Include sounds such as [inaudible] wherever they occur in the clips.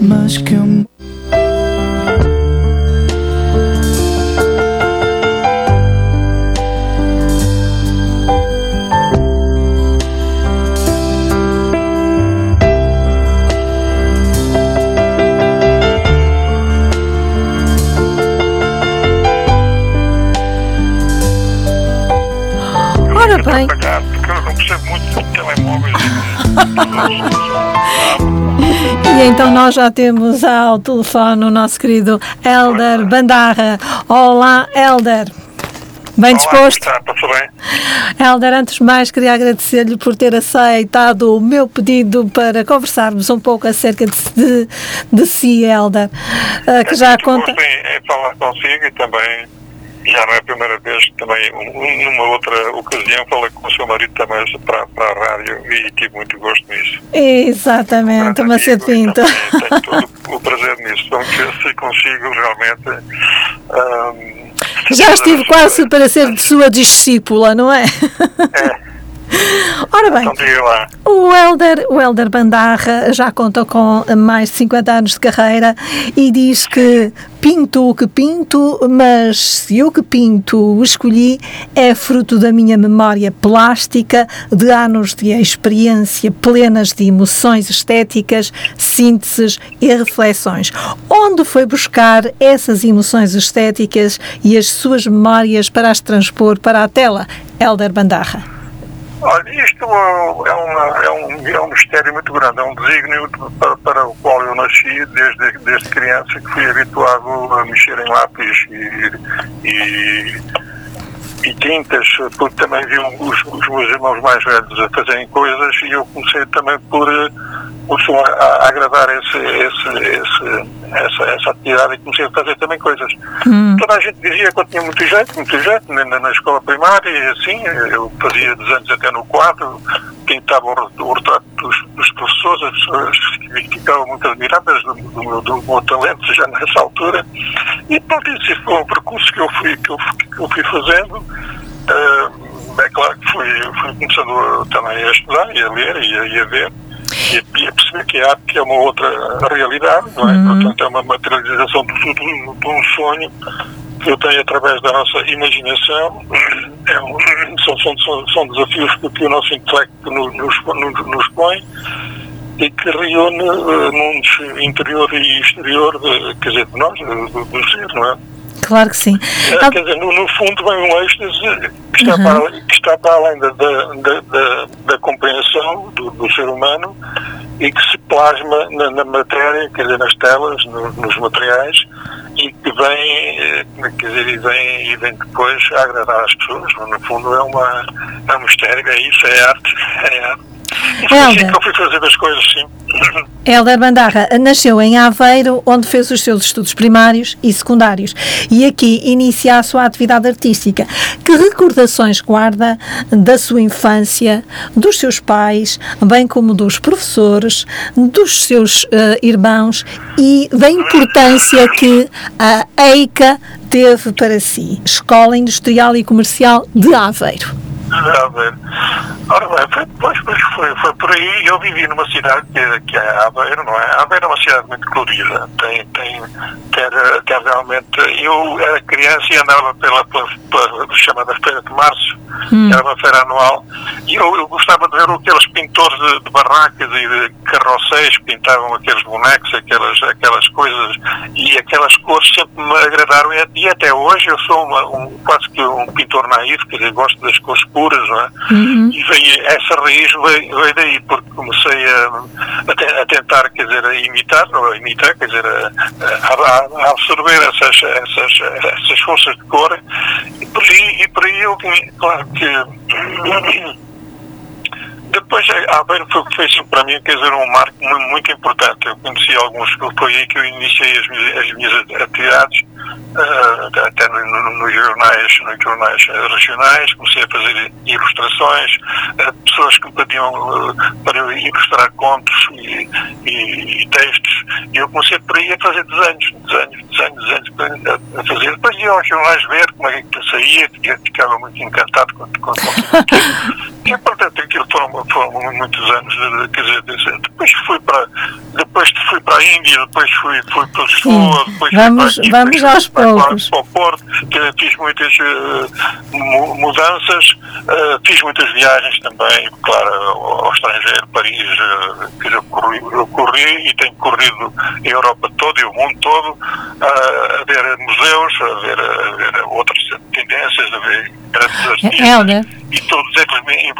mas que eu Ora bem, porque eu não percebo muito de telemóveis. [laughs] [laughs] [laughs] e então nós já temos ao telefone o nosso querido Helder Bandarra. Olá, Helder. Bem disposto? Olá, está, bem? Helder, antes de mais, queria agradecer-lhe por ter aceitado o meu pedido para conversarmos um pouco acerca de, de, de si, Helder, ah, que já Muito conta. gosto em, em falar consigo e também, já não é a primeira vez, também um- numa outra ocasião falei com o seu marido também para, para a rádio e tive muito gosto nisso. Exatamente, Macedo Pinto. também Tenho todo o prazer nisso. Então, que se consigo realmente. ahm, Já estive quase para ser de sua discípula, não é? É, [laughs] Ora bem, então o Helder, o Helder Bandarra já conta com mais de 50 anos de carreira e diz que pinto o que pinto, mas se o que pinto escolhi é fruto da minha memória plástica, de anos de experiência plenas de emoções estéticas, sínteses e reflexões. Onde foi buscar essas emoções estéticas e as suas memórias para as transpor para a tela? Helder Bandarra. Olha, isto é, uma, é, um, é um mistério muito grande, é um desígnio para, para o qual eu nasci desde, desde criança, que fui habituado a mexer em lápis e, e, e tintas, porque também vi os, os meus irmãos mais velhos a fazerem coisas e eu comecei também por, só a, a agradar esse, esse, esse, essa, essa atividade e comecei a fazer também coisas. Toda a gente dizia que eu tinha muito jeito, muito jeito, na, na- escola primária e assim, eu fazia desenhos até no quadro, pintava o, o retrato dos, dos professores, as pessoas ficavam muito admiradas do, do meu, do meu talento já nessa altura. E pronto, esse foi um percurso que eu fui, que eu, fui- que eu fui fazendo. Ah, é claro que fui, fui começando também a estudar e a ler e a, e a ver e a, perceber que a arte é uma outra realidade, não é? Portanto, é uma materialização do futuro, de um sonho que eu tenho através da nossa imaginação. É um- são, são, são, desafios que, o nosso intelecto nos, nos, nos- põe e que reúne eh, mundos interior e exterior, de, quer dizer, de nós, do, do ser, não é? Claro que sim. É, Quer dizer, no, no fundo vem um êxtase que está, para, que está para além da, da, da, da- compreensão do, do ser humano e que se plasma na, na matéria, quer dizer, nas telas, no- nos materiais e que vem, eh, quer dizer, e vem, e vem depois a agradar as pessoas. No fundo é, uma, é um mistério, é isso, é arte. É arte. E foi assim Helder. que eu fui as coisas, sim. Helder Bandarra nasceu em Aveiro, onde fez os seus estudos primários e secundários. E aqui inicia a sua atividade artística. Que recordações guarda da sua infância, dos seus pais, bem como dos professores, dos seus eh, irmãos e da importância que a EICA teve para si, Escola Industrial e Comercial de Aveiro? A ver. Ora bem, foi, pois, pois foi, foi por aí. Eu vivi numa cidade que, é- que é Aveiro, não é? Aveiro é uma cidade muito colorida. Tem, tem, tem, tem realmente. Eu era criança e andava pela, pela, pela chamada Feira de Março, era uma feira anual, e eu, eu gostava de ver aqueles pintores de, de barracas e de carroceiros que pintavam aqueles bonecos, aquelas, aquelas coisas, e aquelas cores sempre me agradaram. E, e até hoje eu sou uma, um, quase que um pintor quer dizer, gosto das cores puras, não é? E veio, essa raiz veio, veio daí, porque comecei a, a, te- a tentar, quer dizer, a imitar, não a imitar, quer dizer, a, a- a absorver essas, essas, essas forças de cor, e por aí, e por aí eu, claro que depois a Aveiro foi, foi sempre para mim, quer dizer, um marco mu- muito importante. Eu conheci alguns, foi aí que eu iniciei as minhas, as minhas atividades, ah, até no- no- nos jornais, nos jornais eh, regionais, comecei a fazer ilustrações, ah, pessoas que me pediam ah, para eu ilustrar contos e, e- e textos, e eu comecei por aí a fazer desenhos, desenhos, desenhos, desenhos, a- fazer. Depois ia aos jornais ver como é que saía, fica- ficava muito encantado com. [laughs] E, portanto, aquilo foram, foram muitos anos, de, quer dizer, depois fui para, depois fui para a Índia, depois fui, fui para Lisboa, depois vamos, fui para, vamos aos para, poucos. Para, para o Porto, que fiz muitas uh, mudanças, uh, fiz muitas viagens também, claro, ao, estrangeiro, Paris, uh, eu, corri, eu corri e tenho corrido a Europa toda e o mundo todo, a ver museus, a ver, a ver outras tendências, a ver grandes artistas. Helder. E todos eles me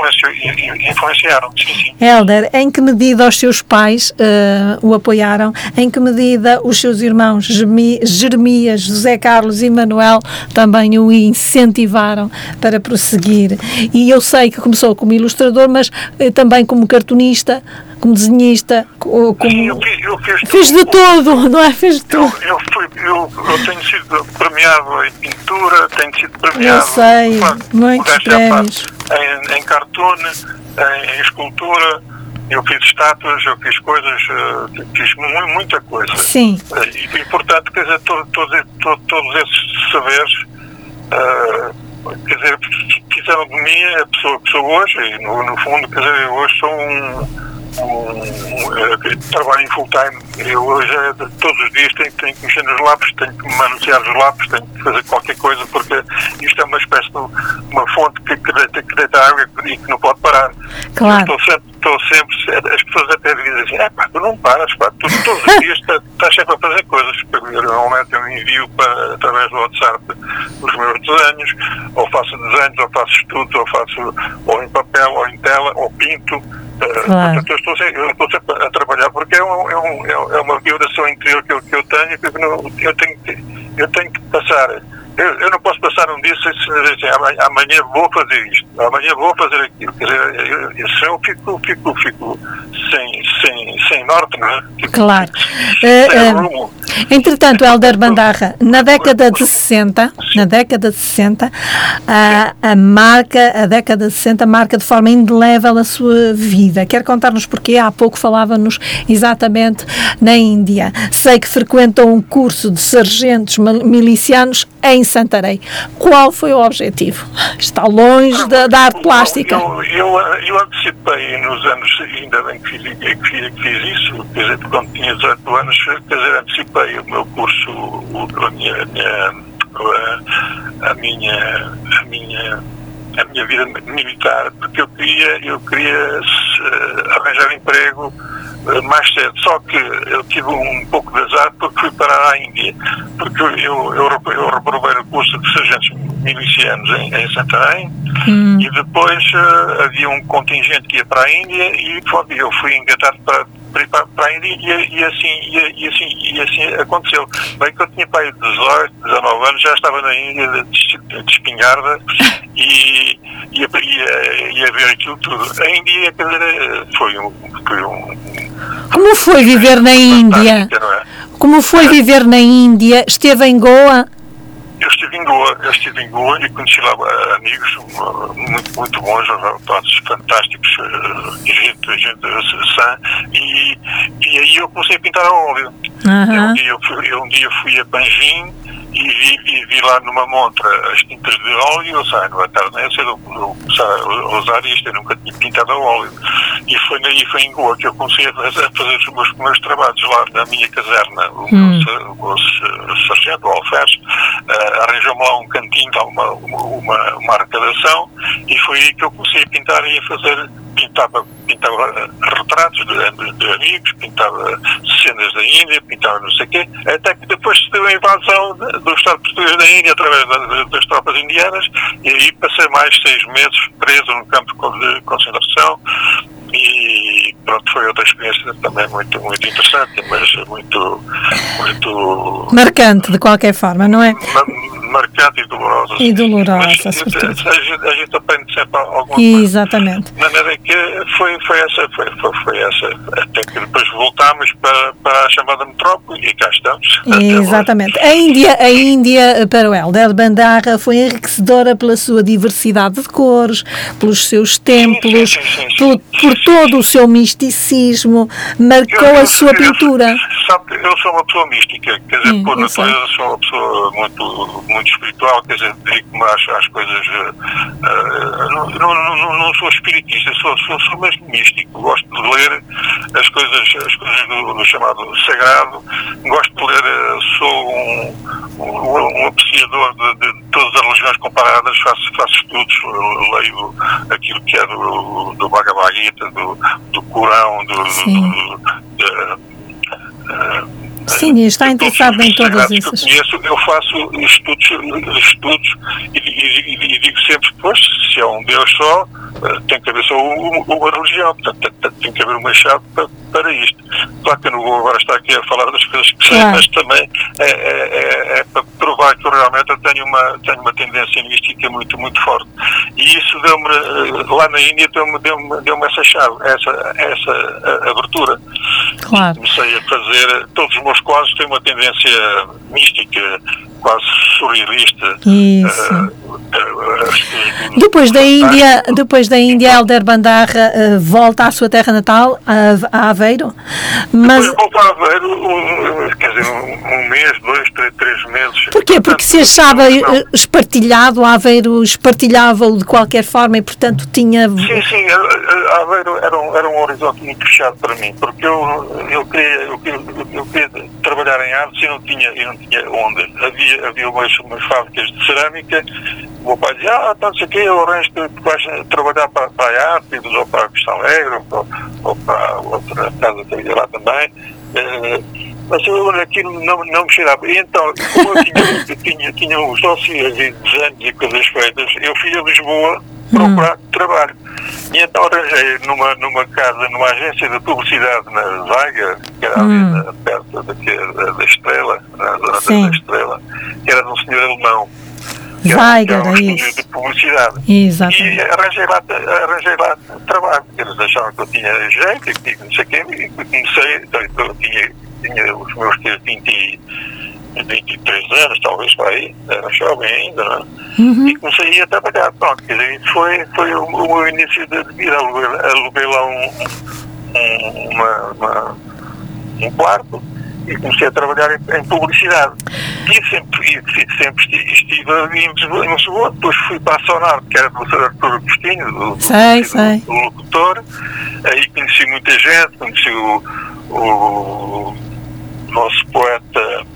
influenciaram, sim, sim. Helder, em que medida os seus pais uh, o apoiaram? Em que medida os seus irmãos Jeremias, José Carlos e Manuel também o incentivaram para prosseguir? E eu sei que começou como ilustrador, mas uh, também como cartunista, como desenhista, como... Sim, eu fiz, eu fiz, fez de tudo, [laughs] não é? Fez de tudo. Eu, eu, fui, eu, eu, tenho sido premiado em pintura, tenho sido premiado eu sei, muitos prémios. Em, em cartoon, em, em, escultura, eu fiz estátuas, eu fiz coisas, fiz muita coisa. Sim. E, e portanto, quer dizer, todo, todo, todo, todos esses saberes, uh, quer dizer, fizeram de mim a pessoa que sou hoje, e no, no fundo, quer dizer, eu hoje sou um, trabalho em full time. Eu hoje, todos os dias, tenho, tenho que mexer nos lápis, tenho que manusear os lápis, tenho que fazer qualquer coisa, porque isto é uma espécie de uma fonte que, que, deita, que deita água e que não pode parar. Claro. Estou sempre, estou sempre, as pessoas até dizem assim, é pá, tu não paras, pá, tu [laughs] todos os dias estás, estás sempre a fazer coisas. Normalmente eu envio para, através do WhatsApp os meus desenhos, ou faço desenhos, ou faço estudos, ou faço ou em papel, ou em tela, ou pinto. Claro. Eu estou, sempre, eu estou sempre a trabalhar porque é, um, é, um, é uma vibração interior que eu, que eu tenho que eu, tenho, eu tenho que passar. Eu, eu não posso passar um dia sem dizer assim, amanhã, amanhã vou fazer isto, amanhã vou fazer aquilo. Quer dizer, eu, eu, eu fico, fico, fico sem, sem, sem norte, não é? Fico, claro. Uh, rumo. Entretanto, Helder Bandarra, na década de 60, na década de 60, a, a marca, a década de 60 marca de forma indelével a sua vida. Quer contar-nos porquê? Há pouco falava-nos exatamente na Índia. Sei que frequentou um curso de sargentos milicianos em Santarém. Qual foi o objetivo? Está longe da, da arte plástica. Eu, eu, eu, antecipei nos anos, ainda bem que fiz, que fiz, fiz isso, quer dizer, quando tinha 18 anos, quer dizer, antecipei o meu curso, o, a minha, a minha, a minha, a minha a minha vida militar, porque eu queria, eu queria uh, arranjar emprego uh, mais cedo. Só que eu tive um pouco de azar porque fui parar à Índia. Porque eu, eu, eu, reprovei o curso de sargentos milicianos em, em Santarém hum. e depois uh, havia um contingente que ia para a Índia e eu fui engatado para, para, a Índia e, e, assim, e, e, assim, e assim aconteceu. Bem que eu tinha pai 18, 19 anos, já estava na Índia de, de, espingarda e ia, ia, ia ver aquilo tudo. A Índia, foi um, foi um como foi viver na Índia? É? Como foi viver na Índia? Esteve em Goa? Eu estive em Goa, eu estive em Goa e conheci lá uh, amigos uh, muito, muito bons, rapazes fantásticos, gente, gente sã, e, e aí eu comecei a pintar a óleo. Uhum. Um, dia eu fui, eu um dia fui a Panjim e vi, e vi, lá numa montra as tintas de óleo, eu sei, no tarde nem cedo começar a usar isto, eu nunca tinha pintado a óleo. E foi, aí foi em Goa que eu comecei a fazer, os meus primeiros trabalhos lá na minha caserna. O hum. meu sargento, o Alferes, uh, arranjou-me lá um cantinho, uma, uma, uma arrecadação, e foi aí que eu comecei a pintar e a fazer pintava, pintava retratos de, de, amigos, pintava cenas da Índia, pintava não sei o quê, até que depois se deu a invasão do Estado português da Índia através da, das tropas indianas, e aí passei mais seis meses preso num campo de concentração, e pronto, foi outra experiência também muito, muito interessante, mas muito, muito... Marcante, de qualquer forma, não é? marcante e dolorosa. E dolorosa, mas, a, gente, a gente aprende sempre alguma Exatamente. coisa. De maneira que foi, foi essa, foi, foi, foi, essa, até que depois voltámos para, para a chamada metrópole e cá estamos. Exatamente. A Índia, a Índia para o Helder Bandarra foi enriquecedora pela sua diversidade de cores, pelos seus templos, sim, sim, sim, por, por todo o seu misticismo, marcou eu, eu, a sua eu, pintura. Sabe, eu sou uma pessoa mística, quer dizer, por natureza sou uma pessoa muito muito espiritual, quer dizer, dedico-me às, às coisas. Uh, não, não, não, não, sou espiritista, sou, sou, sou mesmo místico. Gosto de ler as coisas, as coisas do, do chamado sagrado, gosto de ler, sou um, um, um apreciador de, de, todas as religiões comparadas, faço, faço estudos, leio aquilo que é do, do Bhagavad Gita, do, do Corão, do. do, do Sim, está interessado em todas essas. Eu, conheço, eu faço estudos, estudos e, e, e, digo sempre, pois, se é um Deus só, eh, tem que haver só uma, uma religião, portanto, tem que haver uma chave para, para isto. Claro que eu não vou agora estar aqui a falar das coisas que sei, claro. mas também é, é, é, é, para provar que eu realmente eu tenho uma, tenho uma tendência mística muito, muito forte. E isso deu-me, eh, lá na Índia, deu-me deu deu essa chave, essa, essa abertura. Claro. Comecei a fazer, todos os meus quadros têm uma tendência mística, quase surrealista. Isso. Uh, depois da Índia, depois da Índia, Helder Bandarra uh, volta à sua terra natal, a, a Aveiro. Mas volta a Aveiro, um, quer dizer, um, um, mês, dois, três, três meses. Porquê? Porque se achava espartilhado, a Aveiro espartilhava-o de qualquer forma e, portanto, tinha. Sim, sim, a Aveiro era um, era um horizonte muito fechado para mim, porque eu, eu, queria, eu, queria, eu queria trabalhar em arte e não tinha, eu não tinha onde. Havia havia, havia umas, umas fábricas de cerâmica, o meu pai dizia, ah, então não sei o quê, eu arranjo que vais trabalhar para, para a arte, ou para a Questão Alegre, ou para, ou para outra casa que havia lá também. Uh, mas eu aquilo não, não me cheirava. E então, como eu tinha, eu tinha, tinha os dossiês e desenhos e coisas feitas, eu fui a Lisboa procurar hum. trabalho. E então arranjei numa, numa casa, numa agência de publicidade na Zaga, que era hum. ali perto daqui, da, da Estrela, na zona da Estrela, que era de um senhor alemão. Weiger, era, um isso. de publicidade. Exatamente. E arranjei lá, arranjei lá trabalho. Eles achavam que eu tinha jeito, que não sei o quê, e comecei, então, eu tinha, tinha os meus 20 23 anos, talvez para aí, era jovem ainda, né? Uhum. E comecei a trabalhar, pronto, quer dizer, foi, foi o, o meu início de vida, aluguei, aluguei lá um, um, uma, uma, um quarto e comecei a trabalhar em, em publicidade. E sempre, e sempre estive em Lisboa, depois fui para a Sonar, que era do Sr. Artur Agostinho, do, sei, do, sei. do locutor, aí conheci muita gente, conheci o, o nosso poeta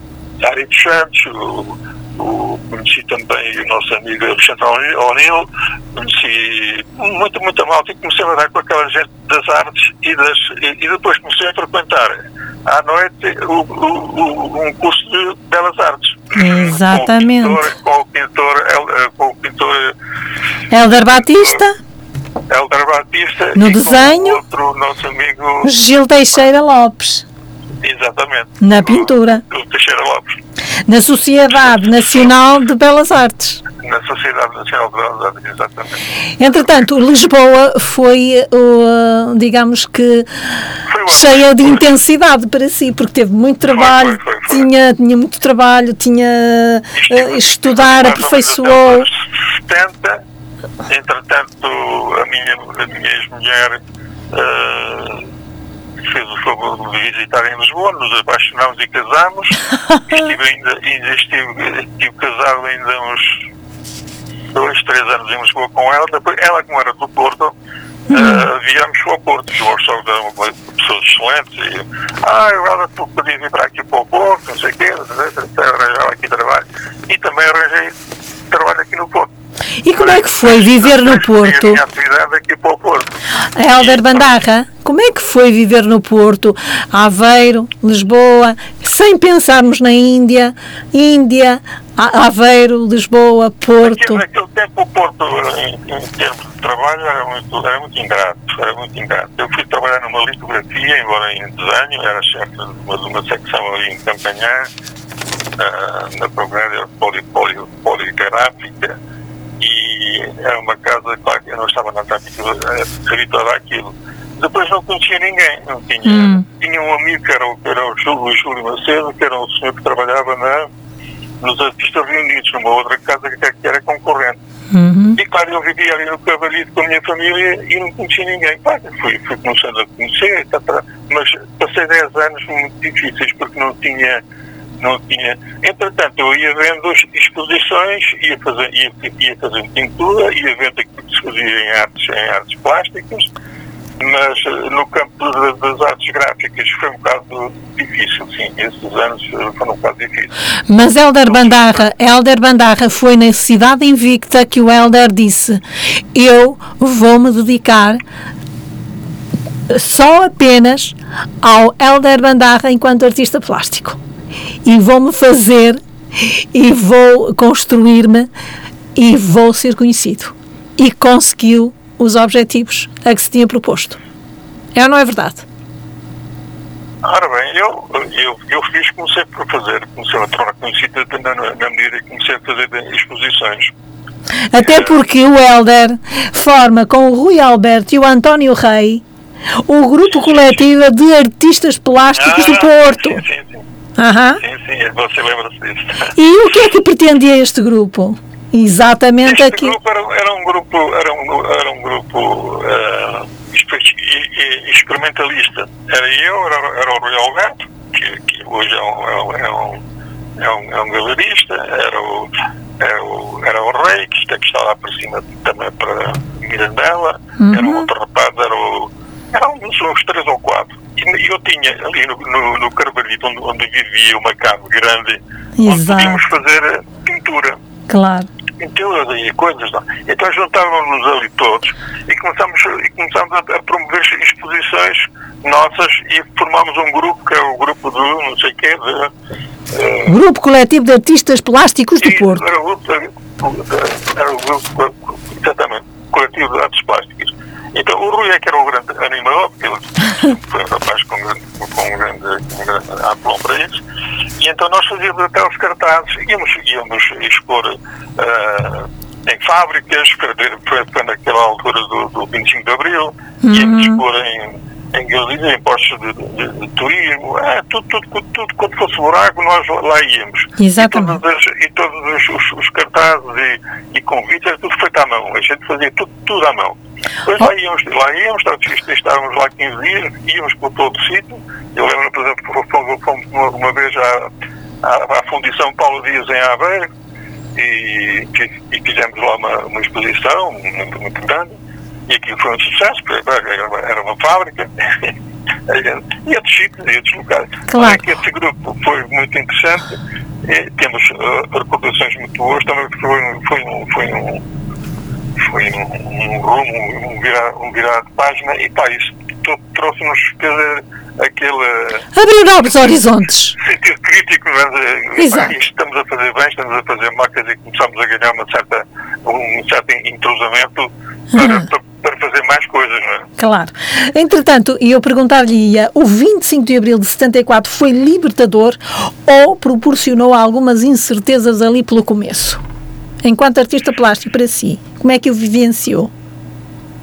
Ari Santos, o, o, conheci também o nosso amigo Alexandre O'Neill, conheci muita, muita malta e comecei a andar com aquela gente das artes e, das, e, e depois comecei a frequentar à noite o, o, um curso de belas artes. Exatamente. Com o pintor, com o pintor, Helder Batista. Helder Batista. No desenho. outro nosso amigo Gil Teixeira Lopes. Exatamente. Na pintura. Do, Teixeira Lopes. Na Sociedade Nacional de Belas Artes. Na Sociedade Nacional de Belas Artes, exatamente. Entretanto, Lisboa foi, uh, digamos que, cheia de intensidade para si, porque teve muito trabalho, foi, foi, foi, tinha, tinha muito trabalho, tinha uh, estudar, aperfeiçoou. 70, entretanto, a minha, a minha ex-mulher. Uh, fez o favor de visitar em Lisboa, nos apaixonámos e casámos. [laughs] estive ainda, ainda estive, estive casado ainda uns dois, três anos em Lisboa com ela. Depois, ela, como era do Porto, uh, viemos ao Porto. O sogro era uma pessoa excelente. E, ah, agora tu podias vir para aqui para o Porto, não sei o quê, arranjar aqui trabalho. E também arranjei trabalho aqui no Porto. E como é que foi viver no Porto? Helder Bandarra, como é que foi viver no Porto, Aveiro, Lisboa, sem pensarmos na Índia, Índia, Aveiro, Lisboa, Porto? Naquele tempo o Porto, em, em, termos de trabalho, era muito, era muito ingrato, era muito ingrato. Eu fui trabalhar numa litografia, embora em desenho, era chefe de uma, de uma secção ali em Campanhã, uh, na programação poli, poli, poligráfica, e era uma casa, claro que eu não estava na tática habituada àquilo. Depois não conhecia ninguém, não tinha. Hum. Tinha um amigo que era, o, que era o Júlio, Júlio Macedo, que era um senhor que trabalhava na, nos artistas reunidos, numa outra casa que, que era concorrente. Uhum. E claro, eu vivia ali no Cavalito com a minha família e não conhecia ninguém. Claro, fui, fui começando a conhecer, etc. mas passei 10 anos muito difíceis porque não tinha não tinha. Entretanto, eu ia vendo exposições, ia fazer, ia, ia fazendo pintura, ia vendo aquilo que se fazia em artes, em artes plásticas, mas eh, no campo das artes gráficas foi um bocado difícil, sim. Esses anos eh, foram um bocado difíceis. Mas Helder Bandarra, Helder Bandarra foi na cidade invicta que o Helder disse: Eu vou me dedicar só apenas ao Helder Bandarra enquanto artista plástico. E vou-me fazer e vou construir-me e vou ser conhecido. E conseguiu os objetivos a que se tinha proposto. É ou não é verdade? Ora bem, eu, eu, eu fiz, comecei por fazer, comecei a tornar conhecida na, na medida que comecei a fazer exposições. Até porque o Helder forma com o Rui Alberto e o António Rei o grupo coletivo de artistas plásticos ah, do Porto. Sim, sim, sim. Sim, sim, você lembra-se disso. E o que é que pretendia este grupo? Exatamente Este aqui. grupo era, era um grupo, era um, era um grupo uh, experimentalista. Era eu, era, era o Rui Alberto, que, que hoje é um, é um, é um, é um, é um galerista, era o, era o, era o Rei, que está, que está lá para cima também para Mirandela, Uhum. era um outro rapaz, era o, eram uns, uns três ou quatro. E eu tinha ali no, no, no Carvalhito, onde, onde vivia uma cave grande, onde Exato. podíamos fazer eh, pintura Claro. pinturas e coisas. Não. Então juntávamos-nos ali todos e começámos, e começámos a, promover exposições nossas e formámos um grupo, que é o grupo do não sei quê, de, eh, Grupo Coletivo de Artistas Plásticos do Porto. Era o grupo, era o grupo, exatamente, coletivo de artes plásticas. Então o Rui é que era o grande animador, porque ele foi um rapaz com, com um grande, com um grande aplom para isso. E então nós fazíamos até os cartazes, íamos, íamos expor ah, em fábricas, foi, foi, foi naquela altura do, do 25 de Abril, íamos expor em em galerias, em postos de, de, de turismo, é, tudo, tudo, tudo, tudo, quando fosse buraco, nós lá íamos. Exatamente. E todos, os- e todos os, os- cartazes e, e convites, era tudo feito à mão. A gente fazia tudo, tudo à mão. Depois lá íamos, lá íamos, estávamos lá 15 dias, íamos por todo o sítio. Eu lembro, por exemplo, fomos, fomos uma, uma vez à, à, à Fundição Paulo Dias em Aveiro e, e fizemos lá uma, uma exposição muito, muito grande. E aquilo foi um sucesso, porque era era uma fábrica. e outros sítios, e outros locais. Claro. Que esse grupo foi muito interessante. E temos uh, recordações muito boas. Também foi, foi um. Foi um foi um, um rumo, um virar, um virar de página e pá, isso trouxe-nos aquele Abrir novos horizontes. sentido crítico, mas, eh, Exato. isto estamos a fazer bem, estamos a fazer mal, quer dizer, começamos a ganhar uma certa, um certo entrosamento para, para, para fazer mais coisas, não é? Claro. Entretanto, e eu perguntar-lhe-ia, o 25 de abril de 74 foi libertador ou proporcionou algumas incertezas ali pelo começo? Enquanto artista plástico para si, como é que o vivenciou?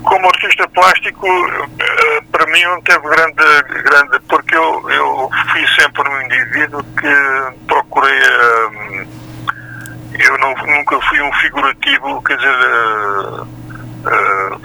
Como artista plástico, eh, para mim não teve grande, grande porque eu, eu fui sempre um indivíduo que procurei, eh, eu não, nunca fui um figurativo, quer dizer,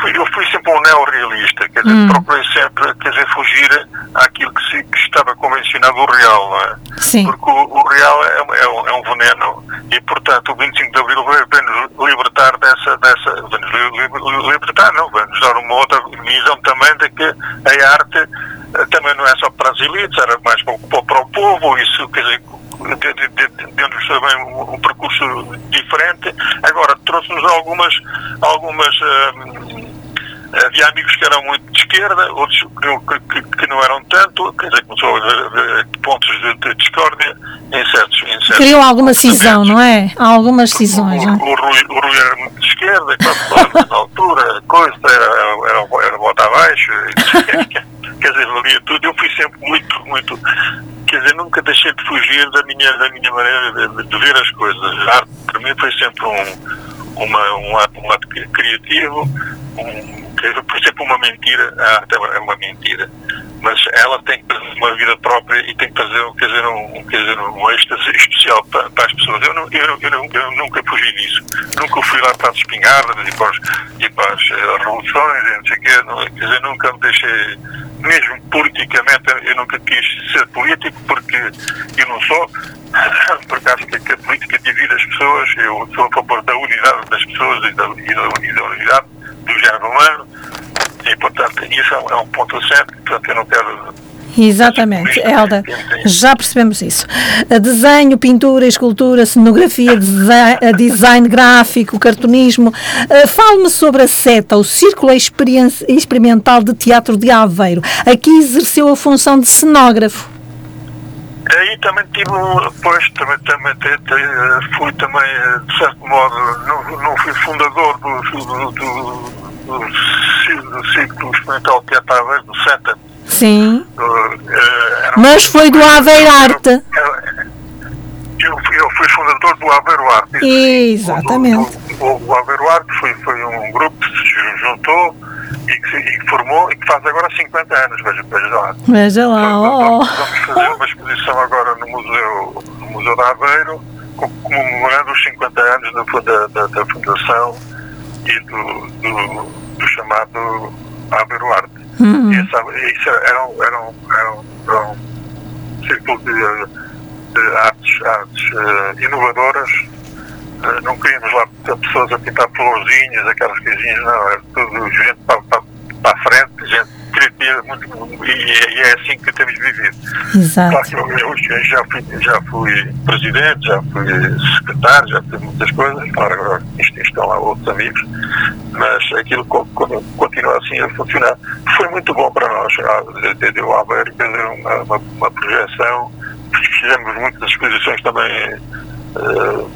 fui- eu fui sempre um neorrealista, quer dizer, Hum. procurei sempre, quer dizer, fugir àquilo que, se, que estava convencionado o real, é? Sim. Porque o, o real é, um- é um, é um veneno e, portanto, o 25 de Abril vai vai nos libertar dessa, dessa vai nos li- li- libertar, não, vai nos dar uma outra visão também de que a arte eh, também não é só para as elites, era mais para, o- para o povo, isso, quer dizer, deu-nos também um, um percurso diferente. Agora, trouxe-nos algumas, algumas eh, havia amigos que eram muito de esquerda, outros que, não- que- que- não eram tanto, quer dizer, começou a haver haver pontos de, de discórdia em certos, em certos Criou alguma cisão, não é? Há algumas o, cisões, não é? o, Rui, o Rui era muito de esquerda, quando na [laughs] altura, coisa, era, era, era bota abaixo, quer dizer, valia tudo. Eu fui sempre muito, muito, quer dizer, nunca deixei de fugir da minha, da minha maneira de, de ver as coisas. A arte, para mim, foi sempre um, uma, um, ato, um ato criativo, um, dizer, foi sempre uma mentira, a arte é uma mentira. Mas ela tem que ter uma vida própria e tem que fazer quer dizer, um, quer dizer, um êxtase especial para, para as pessoas. Eu, não, eu, eu, não- eu nunca fugi disso. Nunca fui lá para as espingardas e para, os, e para as eh, revoluções não sei o quê. Quer dizer, nunca me deixei, mesmo politicamente, eu nunca quis ser político porque eu não sou. [coughs] porque acho que a política divide as pessoas, eu sou a favor da unidade das pessoas e da, e da unidade do género humano, e portanto isso é um ponto certo, portanto eu não quero Exatamente, Helder, já percebemos isso. Desenho, pintura, escultura, cenografia, design, design gráfico, cartunismo. Fale-me sobre a SETA, o Círculo Experimental de Teatro de Aveiro. Aqui exerceu a função de cenógrafo. Aí também tive, pois, também, também fui também, de certo modo, não, não fui fundador do, do, do, do, Círculo Experimental de Teatro de Aveiro, do SETA, Sim. Uh, Mas foi do Aveiro Arte. Eu, eu fui fundador do Aveiro Arte. Exatamente. O, o, o Aveiro Arte foi, foi um grupo que se juntou e que, e que formou e que faz agora 50 anos, veja, veja lá. Veja lá, oh. Vamos fazer uma exposição agora no Museu, no Museu da Aveiro, comemorando os 50 anos da, da, da fundação e do, do, do chamado Aveiro Arte. Uhum. Essa, isso era um, era um, era um, era um círculo de, de artes, artes uh, inovadoras. Não queríamos lá pessoas a pintar florzinhas, aquelas coisinhas, não, era tudo gente para, para, para a frente, gente criativa, muito, e, e, é assim que temos vivido. Exato. Claro que eu, eu já, fui, já fui presidente, já fui secretário, já fiz muitas coisas, claro, agora estão lá outros amigos, mas aquilo continua assim a funcionar. Foi muito bom para nós, deu a ver uma, uma, uma projeção, fizemos muitas exposições também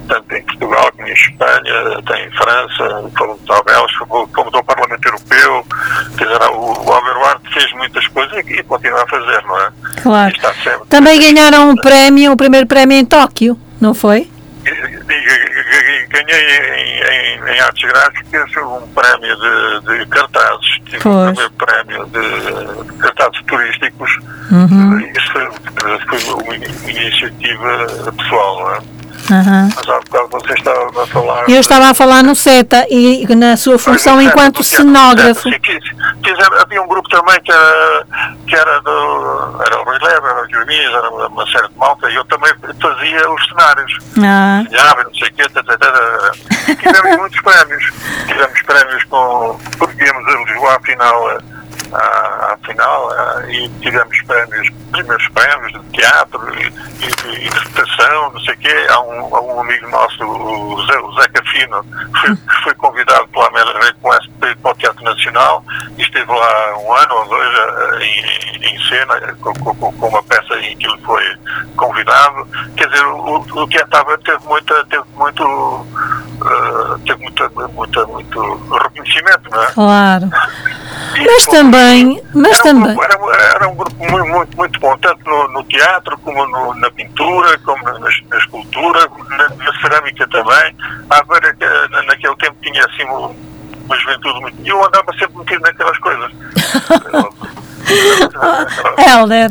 tanto em Portugal como em Espanha, até em França, fomos ao Bélgica, fomos ao Parlamento Europeu, quer dizer, o, o Alberto fez muitas coisas e, continua a fazer, não é? Claro. Também ganharam um prémio, o primeiro prémio em Tóquio, não foi? ganhei em, em, em, artes gráficas um prémio de, de cartazes, tive pois. um primeiro prémio de, de cartazes turísticos. Uhum. Isso foi, foi uma iniciativa pessoal, não é? Uhum. Mas há bocado você estava a falar. Eu estava a falar no SETA e na sua função enquanto cenógrafo. havia um grupo também que era, que era do. Era o Rui Leve, era o Dionísio, era uma série de malta, e eu também fazia os cenários. Ah. Desenhava, não sei o quê, tivemos muitos prémios. Tivemos prémios com. Porque íamos a Lisboa, afinal à, à final uh, e tivemos prémios, primeiros prémios de teatro e, e de interpretação, não sei o quê. Há um, há um amigo nosso, o, Zé, o Zeca Fino, que foi, que foi convidado pela Amélia esse para o Teatro Nacional e esteve lá um ano ou dois uh, em, em, cena com, com, com, uma peça em que ele foi convidado. Quer dizer, o, o teatro teve muita, teve muito uh, teve muita, muita, muito reconhecimento, não é? Claro. Mas também, mas era também. Um grupo, era, era, um grupo muito, muito, muito bom, tanto no, no teatro, como no, na pintura, como na, na escultura, na, na, cerâmica também. A ver, naquele tempo tinha assim uma juventude muito. E eu andava sempre metido naquelas coisas. [laughs] Helder,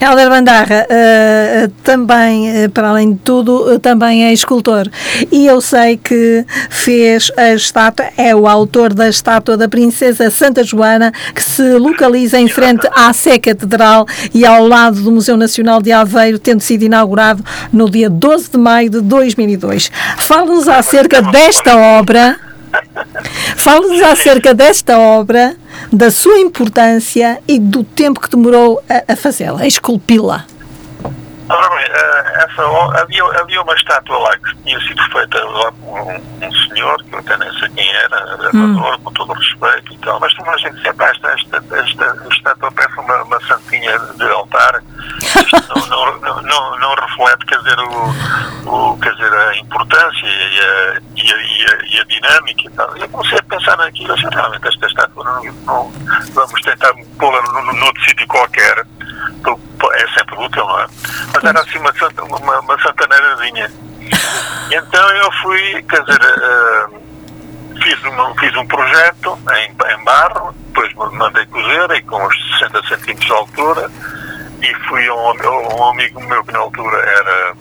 Helder Bandarra, uh, também, uh, para além de tudo, uh, também é escultor. E eu sei que fez a estátua, é o autor da estátua da Princesa Santa Joana, que se localiza em frente à Sé Catedral e ao lado do Museu Nacional de Aveiro, tendo sido inaugurado no dia 12 de maio de 2002. Fala-nos acerca desta obra. Fala-nos acerca desta obra da sua importância e do tempo que demorou a, a fazê-la, a esculpi-la. Eh, essa, havia, havia uma estátua lá que tinha sido feita lá por um, um senhor, que eu até nem sei quem era, amador, hum. com todo o respeito e tal, mas a gente sempre, esta, esta, esta, estátua parece uma, uma santinha de altar, não, não, não, não, reflete, quer dizer, o, o, quer dizer, a importância e a, e a, e a, e a dinâmica e tal. Eu comecei a pensar naquilo, assim, realmente esta estátua, não, não, vamos tentar pô-la num outro sítio qualquer, é sempre útil, não é? Mas era assim uma, uma, uma santaneirazinha. [laughs] Então eu fui, quer dizer, uh, fiz, uma, fiz um projeto em, em barro, depois mandei cozer e com uns 60 centímetros de altura e fui a um, um, amigo meu que na altura era,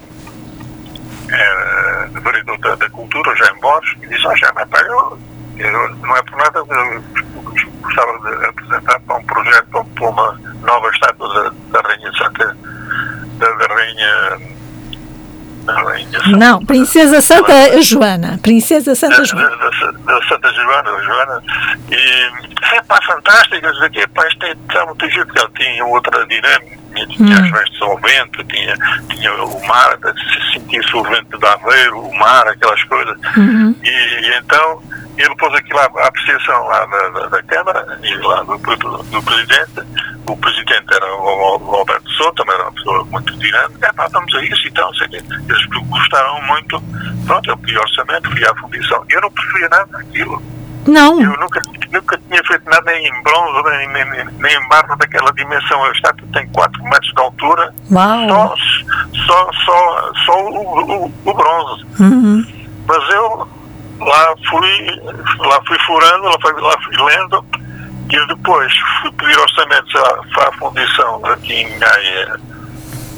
era vereador da, da cultura, Jaime Borges, e disse, ó oh, eu, eu, não é por nada, gostava de apresentar para um projeto para uma nova estátua da, da Rainha Santa, da, da Rainha Não, Princesa Santa Joana. Princesa Santa Joana. Da, da, da Santa Joana, Joana. E é pá, fantásticas. Aqui, pá, isto é muito giro, porque ela tinha outra dinâmica. Tinha hum. as vestes ao vento, tinha, tinha o mar, se sentia-se o vento de Aveiro, o mar, aquelas coisas. Uhum. E, e, então ele pôs aquilo à, à apreciação lá da, da, da, Câmara e lá do, do, do Presidente. O Presidente era o, o Alberto Souto, também era uma pessoa muito dinâmica. É pá, vamos a isso então, sei que eles gostaram muito. Pronto, eu pedi orçamento, fui à fundição. Eu não preferia nada daquilo. Não. Eu nunca, nunca tinha feito nada nem em bronze, nem, nem, nem em barro daquela dimensão. A estátua tem 4 metros de altura. Uau. Só, só, só, só o, o, o bronze. Uhum. Mas eu lá fui, lá fui furando, lá fui, lá fui lendo. E depois fui pedir orçamentos à, à fundição aqui em Gaia.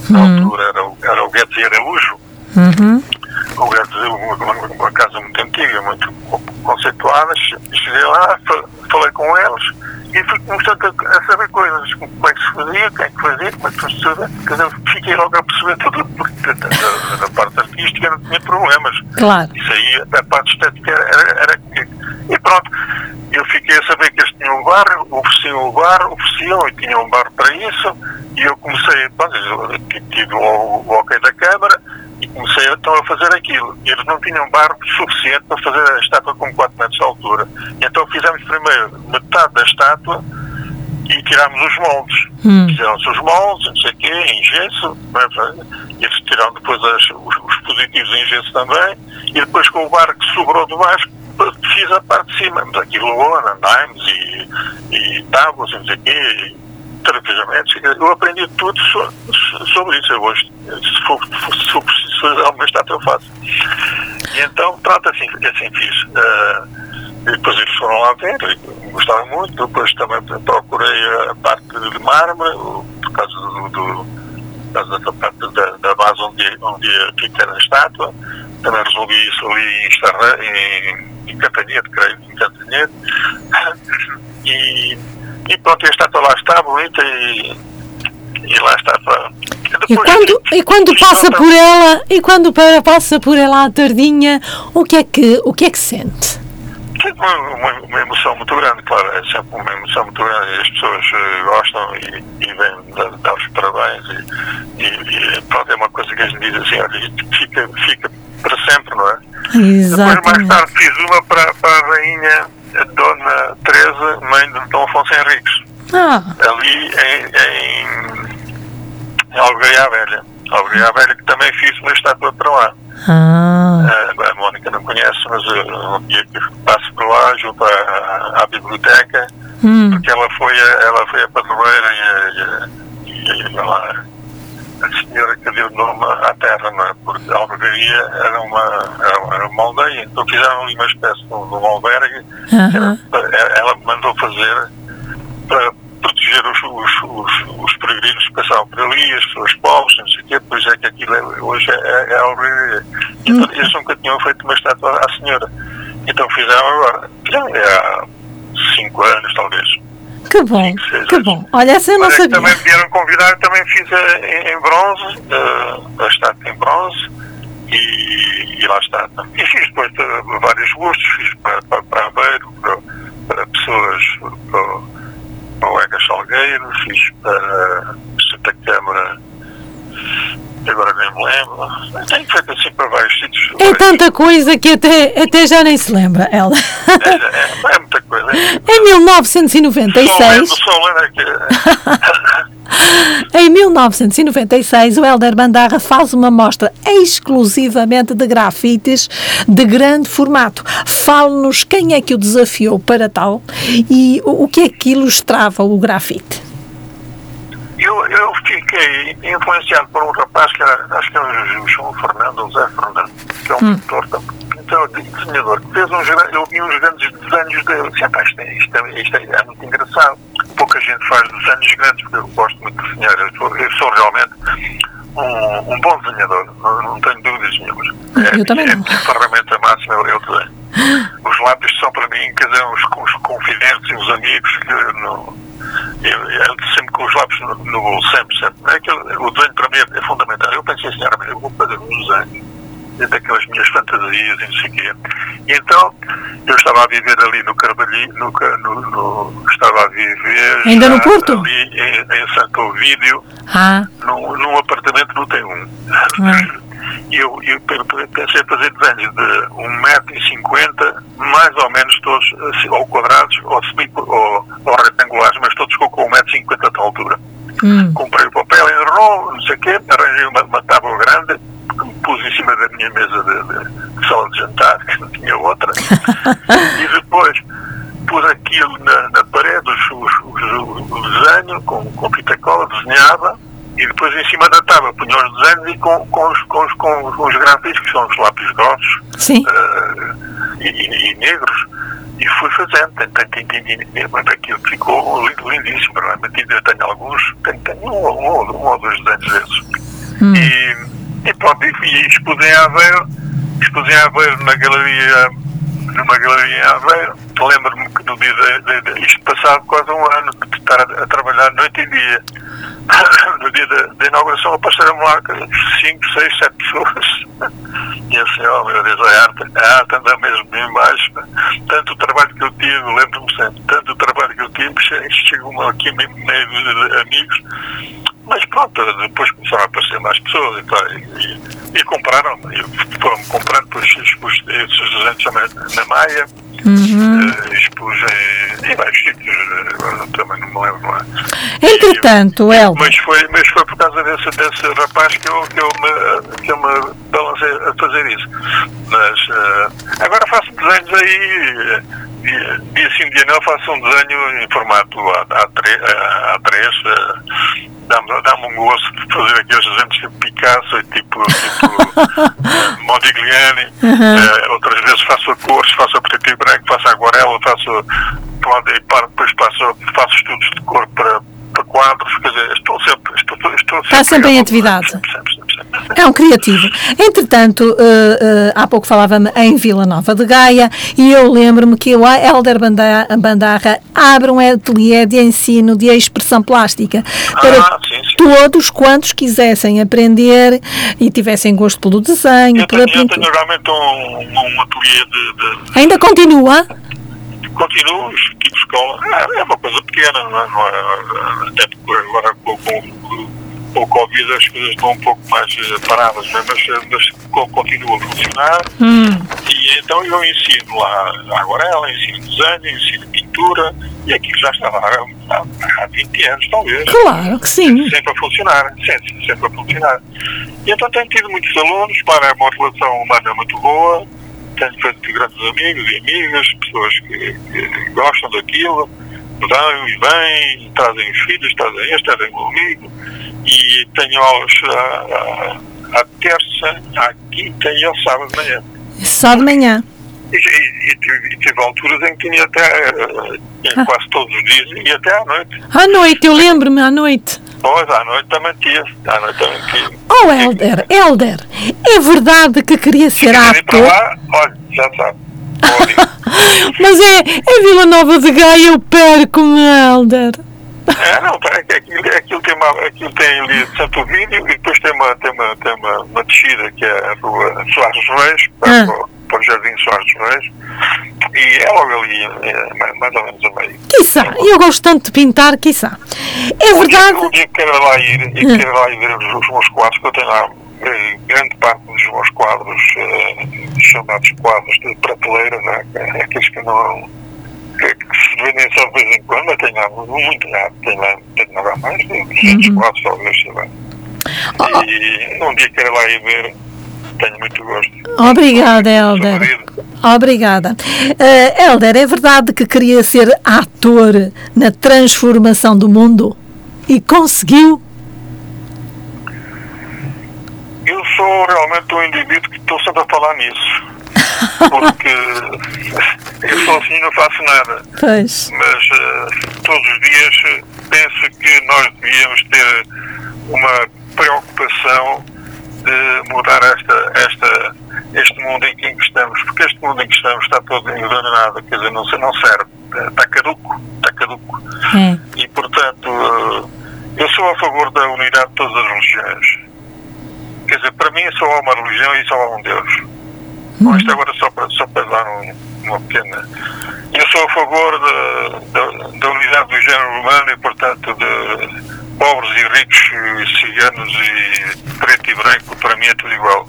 Na uhum. altura era, era o Guedes Araújo. Uhum. O Guedes, uma, uma casa muito antiga, muito conceituadas, cheguei lá, falei com eles e fui começando a, saber coisas, como é que se fazia, quem é que fazia, como é que fazia, quer dizer, fiquei logo a perceber tudo, porque na parte artística não tinha problemas. Claro. Isso aí, a parte estética era, era E pronto, eu fiquei a saber que eles tinham um bar, ofereciam o bar, ofereciam e tinham um bar para isso, e eu comecei, pronto, tive o, o ok da Câmara, e comecei então a fazer aquilo. Eles não tinham barro suficiente para fazer a estátua com 4 metros de altura. Então fizemos primeiro metade da estátua e tirámos os moldes. Hum. Fizeram-se os moldes, não sei o quê, em gesso. É? Eles tiraram depois as, os, os, positivos em gesso também. E depois com o barro que sobrou de baixo, fiz a parte de cima. Mas aquilo lona, andames e, e tábuas, não sei o quê tranquilamente. Eu aprendi tudo sobre isso. Eu hoje, se for, se for preciso eu faço. E então, pronto, assim, assim fiz. Uh, depois eles foram lá ver, gostavam muito. Depois também procurei a parte de mármore, por causa do, do dessa parte da, da base onde, onde fica a estátua. Também resolvi isso ali em, Estarra, em, em Cantanhete, creio, em Cantanhete. [coughs] E e pronto, a estátua lá está, bonita e, e lá está para. E quando, e quando passa por ela, e quando passa por ela à tardinha, o que é que, o que é que sente? Uma, uma, uma, emoção muito grande, claro, é sempre uma emoção muito grande e as pessoas uh, gostam e, e vêm dar os parabéns e, e, e, pronto, é uma coisa que a gente diz assim, olha, fica, fica para sempre, não é? Exatamente. Depois mais tarde fiz uma para, para a rainha Dona Teresa, mãe de Dom Afonso Henriques. Ah. Ali em, em, em Algaia Velha. Algaia Velha, que também fiz uma estátua para lá. Ah. A, a Mónica não conhece, mas um dia que passo por lá, junto à, à biblioteca, hum. porque ela foi a, ela foi a padroeira e, e, e ela a senhora que deu nome à terra, não é? porque a albergaria era uma, era uma aldeia, então fizeram ali uma espécie de um albergue, uhum. ela mandou fazer para proteger os, os, os, os, peregrinos que passavam por ali, as pessoas pobres, não sei o quê, pois é que aquilo é, hoje é, é, é a albergaria. Então uhum. eles nunca tinham feito uma estátua à senhora. Então fizeram agora, fizeram há cinco anos talvez. Que bom, que bom. Olha, essa eu não sabia. Também me vieram convidar, também fiz a, em, em, bronze, uh, a estátua em bronze, e, e, lá está. E fiz depois uh, vários gostos, fiz para, para, para Aveiro, para, para pessoas, para, para o Ega Salgueiro, fiz para Santa Câmara agora nem me lembro. Tenho feito assim para vários sítios. É tanta coisa que até, até já nem se lembra, ela. É, é, é muita coisa. Em 1996. Só lembro, [laughs] em 1996, o Helder Bandarra faz uma mostra exclusivamente de grafites de grande formato. Fale-nos quem é que o desafiou para tal e o que é que ilustrava o grafite. Eu, eu fiquei influenciado por um rapaz que era, acho que é o João Fernando, o Zé Fernando, que é um hum. pintor então, desenhador, que fez uns, eu vi uns grandes desenhos dele. Disse, isto, é, isto, é, isto é, é, muito engraçado. Pouca gente faz desenhos grandes, porque eu gosto muito de desenhar. Eu sou, eu sou realmente um, um, bom desenhar, não, não tenho dúvidas nenhumas. É, eu também é, não. É a ferramenta máxima eu desenho. [laughs] Os lápis são para mim, quer dizer, os, os confidentes e os amigos que não eu, eu, sempre com os lápis no, no bolso, sempre, sempre. É que o desenho para mim é fundamental. Eu pensei assim, eu vou fazer um desenhos, daquelas minhas fantasias e não sei o quê. E então, eu estava a viver ali no Carvalho, no, no, no, estava a viver... Ainda no Porto? Ali em, em Santo Ovídio, ah. num, num apartamento no T1. Ah. Eu, eu pensei fazer desenhos de 1,50m, mais ou menos todos assim, ou quadrados ou, ou, ou retangulares, mas todos com 1,50m de altura. Hum. Comprei o papel, enrolou, não sei o quê, arranjei uma, uma tábua grande, pus em cima da minha mesa de, de, sala de jantar, que não tinha outra, [laughs] e depois pus aquilo na, na parede, os, os, o desenho, com, com fita cola, desenhava, e depois em cima da tábua punha os desenhos e com, com, os, com, os, com os gráficos, que são os lápis grossos uh, e, e, e, negros, e fui fazendo. Mas aquilo ficou lindíssimo, realmente ainda tenho alguns, tenho, tenho um, um, um, ou dois desenhos desses. Hum. E, e pronto, e, expus em Aveiro, expus em Aveiro na galeria, numa galeria em Aveiro, lembro-me que no dia de, de, de, isto passado quase um ano de estar a, a trabalhar noite e dia [coughs] no dia da, inauguração apareceram lá 5, 6, 7 pessoas. E assim, oh meu Deus, a arte, a arte anda mesmo bem baixo. Tanto o trabalho que eu tive, lembro-me sempre, tanto o trabalho que eu tive, chegou aqui meio de amigos. Mas pronto, depois começaram a aparecer mais pessoas e, tal, e, e compraram, e foram comprando depois esses, esses desenhos na Maia Uhum. Uh, expus em, em vários sítios, agora também não me lembro. Não é? Entretanto, El. Mas foi, mas foi por causa desse, desse rapaz que eu, que, eu me, que eu me balancei a fazer isso. Mas uh, agora faço desenhos aí. Dia sim, dia não, faço um desenho em formato A3, A3 dá-me dá um gosto de fazer aqueles desenhos tipo Picasso, tipo, tipo [laughs] Modigliani, uhum. uh, outras vezes faço cores, faço preto e branco, faço aguarela, faço pronto, e depois faço, faço estudos de cor para, para quadros, quer dizer, estou sempre, estou, estou sempre, Está sempre em atividade. Sempre, sempre, é um criativo. Entretanto, uh, uh, há pouco falava-me em Vila Nova de Gaia e eu lembro-me que o Helder Bandarra abre um ateliê de ensino de expressão plástica para ah, sim, sim. todos quantos quisessem aprender e tivessem gosto pelo desenho, eu pela tenho, pintura. Eu tenho realmente um, um ateliê de, de... Ainda continua? Continuo, tipo escola, é, é uma coisa pequena, não é? Não é até porque agora com, com, o Covid as coisas estão um pouco mais eh, paradas, mas, mas continua a funcionar. Hum. E então eu ensino lá aguarela, ensino desenho, ensino pintura, e aquilo já está lá há, há 20 anos, talvez. Claro que sim. Sempre a funcionar, sempre, sempre a funcionar. E então tenho tido muitos alunos, para uma relação humana muito boa, tenho feito grandes amigos e amigas, pessoas que, que gostam daquilo, vão e vêm, trazem os filhos, trazem este, trazem comigo e tenho aulas à, à, terça, à quinta e ao sábado de manhã. Só de manhã? E, e, e, tive, alturas em que tinha até, eh, ah. quase todos os dias, e até à noite. À noite, eu lembro-me, à noite. Pois, à noite também tive, à noite também tive. Oh, Helder, Helder, é verdade que queria ser ator? lá, olha, já sabe. [laughs] Mas é, é Vila Nova de Gaia, eu perco-me, Helder. É, não, é aquilo, aquilo, tem, uma, aquilo tem ali Santo Vídeo e depois tem uma, tem uma, tem uma, uma descida que é a rua Soares Reis, para, ah. para o Jardim Soares Reis, e é logo ali, é, mais ou menos a meio. Quiçá, eu gosto tanto de pintar, quiçá. É verdade. Um dia que quero lá ir, e ah. quero lá ir ver os, os meus quadros, que eu tenho lá eh, grande parte dos meus quadros, eh, chamados quadros de prateleira, né, aqueles que não vendem só de vez em quando, mas tem lá muito raro, tem lá, tem lá mais de 200 uhum. quadros, talvez, sei lá. Oh. E um dia quero lá ir ver, tenho muito gosto. Obrigada, Helder. Obrigada. Uh, Helder, é verdade que queria ser ator na transformação do mundo? E conseguiu? Eu sou realmente um indivíduo que estou sempre a falar nisso. Porque eu sozinho não faço nada. Pois. Mas uh, todos os dias penso que nós devíamos ter uma preocupação de mudar esta, esta, este mundo em que estamos, porque este mundo em que estamos está todo envenenado, quer dizer, não, não serve, está caduco, está caduco. É. E, portanto, eu sou a favor da unidade de todas as religiões quer dizer, para mim só há uma religião e só há um Deus. Bom, isto agora só para, só para dar um, uma pequena. Eu sou a favor da, da unidade do género humano e, portanto, de pobres e ricos, ciganos e preto e branco, para mim é tudo igual.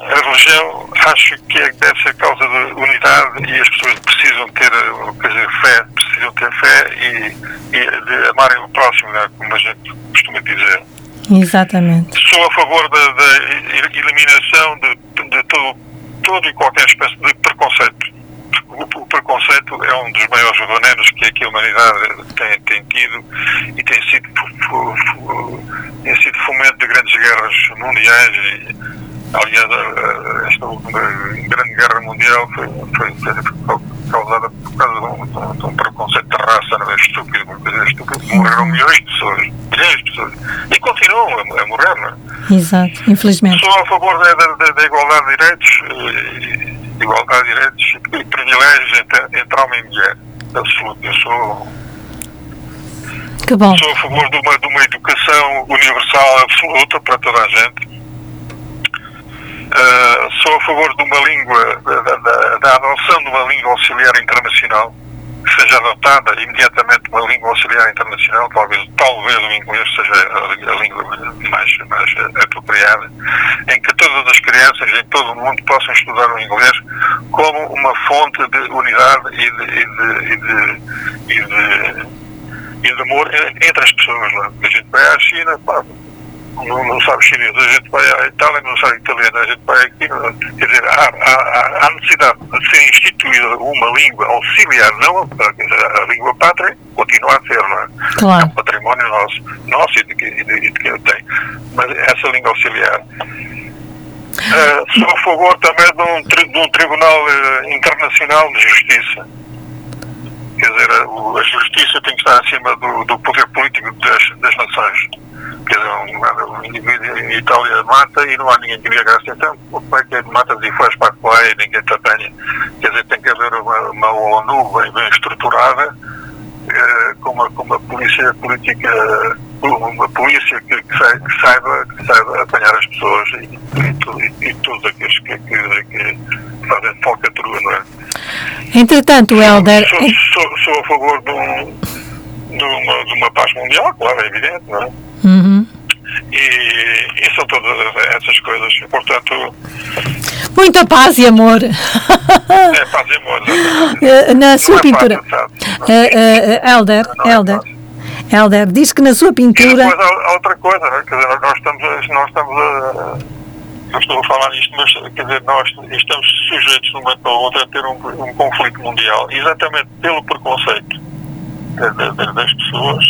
A religião acho que é, deve ser causa de unidade e as pessoas precisam ter quer dizer, fé, precisam ter fé e, e de amarem o próximo, né, como a gente costuma dizer. Exatamente. Sou a favor da, da eliminação de, de todo, todo e qualquer espécie de preconceito o, preconceito é um dos maiores venenos que, que a humanidade tem, tem tido e tem sido, tem sido fomento de grandes guerras mundiais e, aliás, esta grande guerra mundial foi, foi, foi causada por causa de um, preconceito de raça, não é estúpido, uma coisa estúpida. Morreram milhões de pessoas, milhões de pessoas. E continuam a, a morrer, não é? Exato, infelizmente. Sou a favor da, da, da igualdade de direitos. E, igualdade de direitos e privilégios entre, entre homem e mulher. Absoluto. Eu sou. Que bom. Sou a favor de uma, de uma educação universal absoluta para toda a gente. Uh, sou a favor de uma língua, da, da, da adoção de uma língua auxiliar internacional que seja adotada imediatamente uma língua auxiliar internacional, talvez, talvez o inglês seja a, a língua mais, mais apropriada, em que todas as crianças em todo o mundo possam estudar o inglês como uma fonte de unidade e de, e de, e de, e de, e de amor entre as pessoas. Não? É? A gente vai à China, pá, não, não sabe chinês, a gente vai à Itália não sabe italiano, a gente vai aqui, quer dizer, há, há, há necessidade de ser instituída uma língua auxiliar, não dizer, a língua pátria continua a ser, não é? Claro. É um património nosso, nosso e de, de, de, de quem tem, mas essa língua auxiliar. Uh, sou a favor também de um, de um Tribunal uh, Internacional de Justiça. Quer dizer, a, a, justiça tem que estar acima do, do poder político das, das nações quer dizer, um, um indivíduo em Itália mata e não há ninguém que lhe agarre. Então, como é que mata e faz para a e ninguém te apanha? Quer dizer, tem que haver uma, uma ONU bem, bem estruturada, eh, com, uma, com uma polícia política, uma polícia que, que, saiba, que, saiba, apanhar as pessoas e, e, e, e todos aqueles que, que, que fazem falcatrua, não é? Entretanto, Helder... Sou, sou, sou, a favor de, um, de, uma, de uma paz mundial, claro, é evidente, não é? Uhum. E, e, são todas essas coisas. Portanto. Muita paz e amor. É, paz e amor. [laughs] Eh, na sua é pintura. Fácil, uh, uh, Elder, não Elder. É Elder, diz que na sua pintura. E depois há, outra coisa, né? quer dizer, nós estamos, nós estamos a. Eu estou a falar isto, mas quer dizer, nós estamos sujeitos de um momento para o outro a ter um, um conflito mundial, exatamente pelo preconceito das pessoas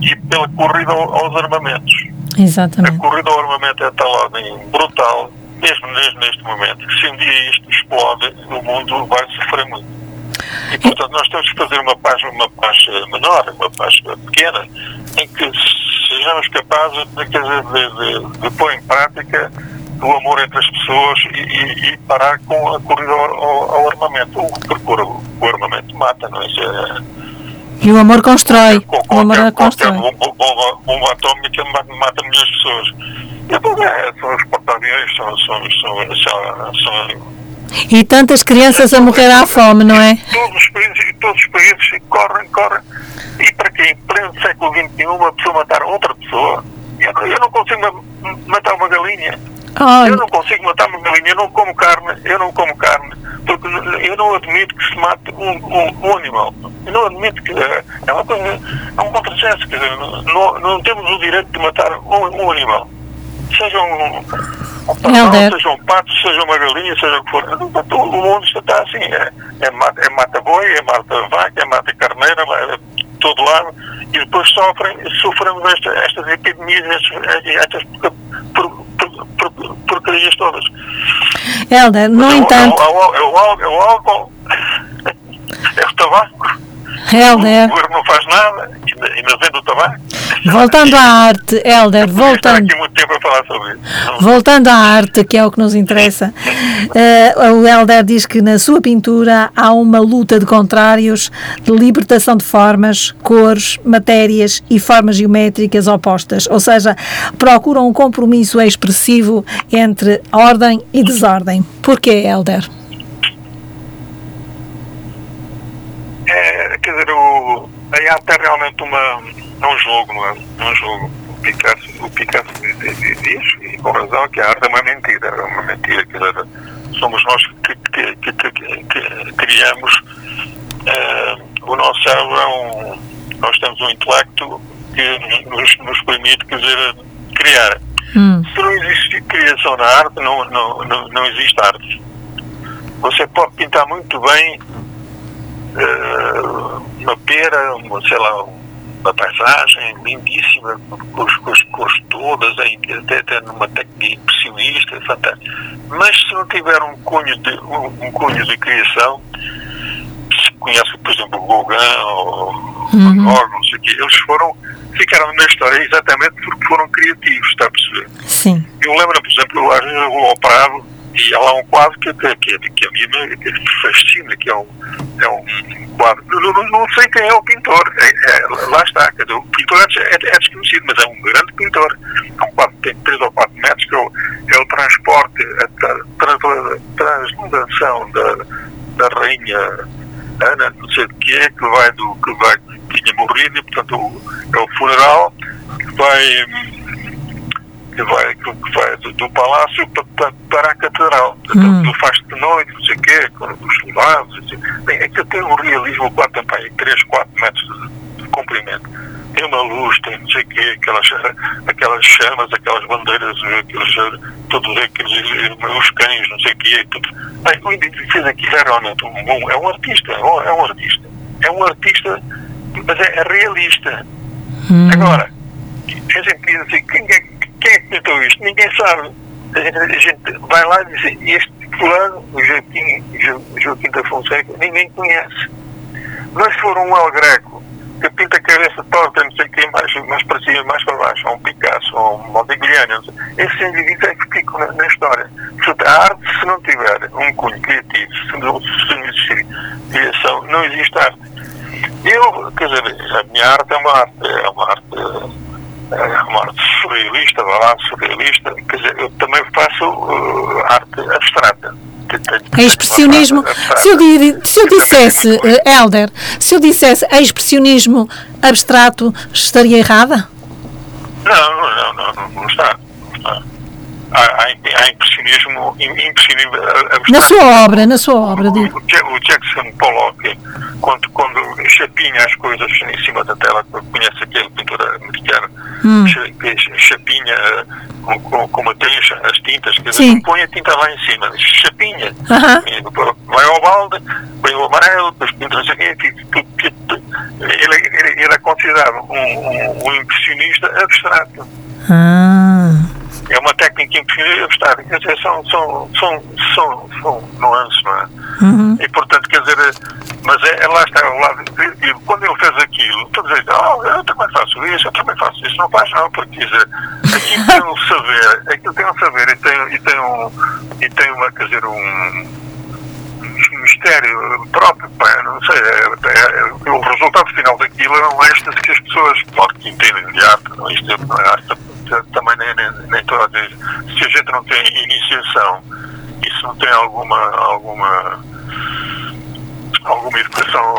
e pela corrida aos armamentos. Exatamente. A corrida ao armamento é tal ordem brutal, mesmo neste momento, que se um dia isto explode, o mundo vai sofrer muito. E, portanto, nós temos que fazer uma paz, uma paz menor, uma paz pequena, em que sejamos capazes de, de, de, de pôr em prática o amor entre as pessoas e, e, e parar com a corrida ao, ao armamento. O, o armamento mata, não é? É e o amor constrói. o amor qualquer, constrói. Bomba, bomba, bomba atómica mata milhões de pessoas. E depois é, são os porta-aviões, são, são, são, são, são e tantas crianças a morrer à fome, não é? Todos os países, todos os países correm, correm. E para quê? Em pleno século XXI, uma pessoa matar outra pessoa? Eu, eu não consigo matar uma galinha. Ai. Eu não consigo matar uma galinha, eu não como carne, eu não como carne, porque eu não admito que se mate um, um, um animal. Eu não admito que é, é uma coisa, é um contrassenso, quer dizer, não, não temos o direito de matar um, um animal. Seja um, um pastel, seja um pato, seja uma galinha, seja o que for. O mundo está assim, é, é, mata, é mata boi, é mata vaca, é mata carneira, é todo lado, e depois sofrem, sofremos esta, estas epidemias, estas, estas porcarias todas. Helder, no é, entanto. É o, é, o, é o álcool, é o tabaco. Helder. O governo não faz nada, ainda vendo o tabaco. Voltando à arte, Helder, voltando. aqui muito tempo a falar sobre isso. Voltando à arte, que é o que nos interessa, uh, o Helder diz que na sua pintura há uma luta de contrários, de libertação de formas, cores, matérias e formas geométricas opostas, ou seja, procuram um compromisso expressivo entre ordem e desordem. Porquê, Helder? É, quer dizer, o, a arte é realmente uma, é um jogo, não é? É um jogo. O Picasso, o Picasso diz, e com razão, que a arte é uma mentira. É uma mentira. Quer dizer, somos nós que, que, que, que criamos. Uh, o nosso cérebro é um. Nós temos um intelecto que nos, nos permite, quer dizer, criar. Hum. Se não existe criação na arte, não, não, não, não existe arte. Você pode pintar muito bem uh, uma pera, uma, sei lá, uma paisagem lindíssima, com, as, com cores todas, até, até numa técnica impressionista, fantástica. Mas se não tiver um cunho de, um, um cunho de criação, se conhece, por exemplo, o Gauguin ou uhum. Não sei o quê, eles foram, ficaram na história exatamente porque foram criativos, está a perceber? Sim. Eu lembro, por exemplo, às vezes eu vou ao Prado e há um quadro que, que, que, que a mim me fascina, que é um, é um quadro. Não, não, sei quem é o pintor, é, é, lá está. O pintor é, é, desconhecido, mas é um grande pintor. É um quadro que tem 3 ou 4 metros, que é o, é o transporte, a translação da, da rainha Ana, não sei de quê, que vai do que vai que tinha morrido, e portanto o, é o funeral, que vai que vai, que vai do, do palácio para, para a catedral. Hum. Então, faz de noite, não sei o quê, com os soldados. Assim. Bem, aquilo tem um realismo, quatro, tem 3, 4 metros de, de comprimento. Tem uma luz, tem não sei o quê, aquelas, aquelas chamas, aquelas bandeiras, aqueles, todos aqueles, os cães, não sei o quê. Tudo. Bem, o indivíduo fez aquilo é um bom, é um artista, é um, é artista. É um artista, mas é, é realista. Hum. Agora, a gente diz assim, quem é quem é que pintou isto? Ninguém sabe. A gente, a gente vai lá e diz, este fulano, Joaquim, Joaquim da Fonseca, ninguém conhece. Mas se for um El Greco, que pinta a cabeça torta, não sei quê, mais, mais para cima, mais para baixo, ou um Picasso, ou um Modigliani, esse indivíduo é que fica na, na, história. Portanto, a arte, se não tiver um cunho criativo, se não, se não existir criação, não existe arte. Eu, quer dizer, a minha arte é uma arte, é uma arte é uma arte surrealista, vá lá, surrealista, quer dizer, eu também faço uh, arte abstrata. É expressionismo. Se eu, se eu dissesse, uh, Helder, se eu dissesse expressionismo abstrato, estaria errada? Não, não, não, não, não está. Não está. Há, há, impressionismo, impressionismo abstrato. Na sua obra, na sua obra. O, o, Jackson Pollock, quando, quando chapinha as coisas em cima da tela, conhece aquele pintor americano, hum. chapinha com, com, com uma tinta, as tintas, quer dizer, não põe a tinta lá em cima, chapinha. Uh -huh. Vai ao balde, põe o amarelo, depois pinta não sei o quê, ele, ele, ele é considerado um, um, um impressionista abstrato. Ah. É uma técnica impressionista abstrata. Quer dizer, são, são, são, são, são nuances, não é? Uhum. E portanto, quer dizer, mas é, é lá está o lado. E quando ele fez aquilo, todos dizem, oh, eu também faço isso, eu também faço isso. Não faz não, porque quer dizer, aquilo tem um [laughs] saber, aquilo tem um saber e tem, e tem, um, e tem uma, quer dizer, um mistério próprio, pá, não sei, é, é, é, o resultado final daquilo é um êxtase que as pessoas, claro que entendem de arte, não, isto não é arte, também nem, nem, nem toda a se a gente não tem iniciação e se não tem alguma, alguma alguma educação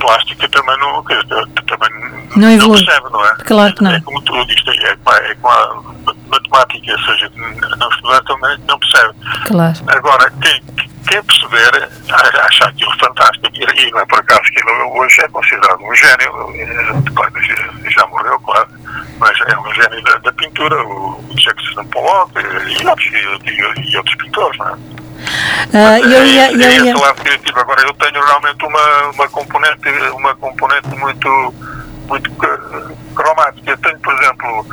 plástica também não, também não, não percebe, não é? Claro que não. É como tudo isto, é, é com a matemática, ou seja, não estudar também não percebe. Claro. Agora, quem, quem perceber, acha aquilo fantástico, e não é por acaso que ele hoje é considerado um gênio, claro, já morreu, claro, mas é um gênio da, da pintura, o Jackson Pollock e, e, e outros pintores, não é? Uh, eu ia, eu ia... Esse. Agora, eu tenho realmente uma, uma, componente, uma componente muito, muito cromática. Eu tenho, por exemplo,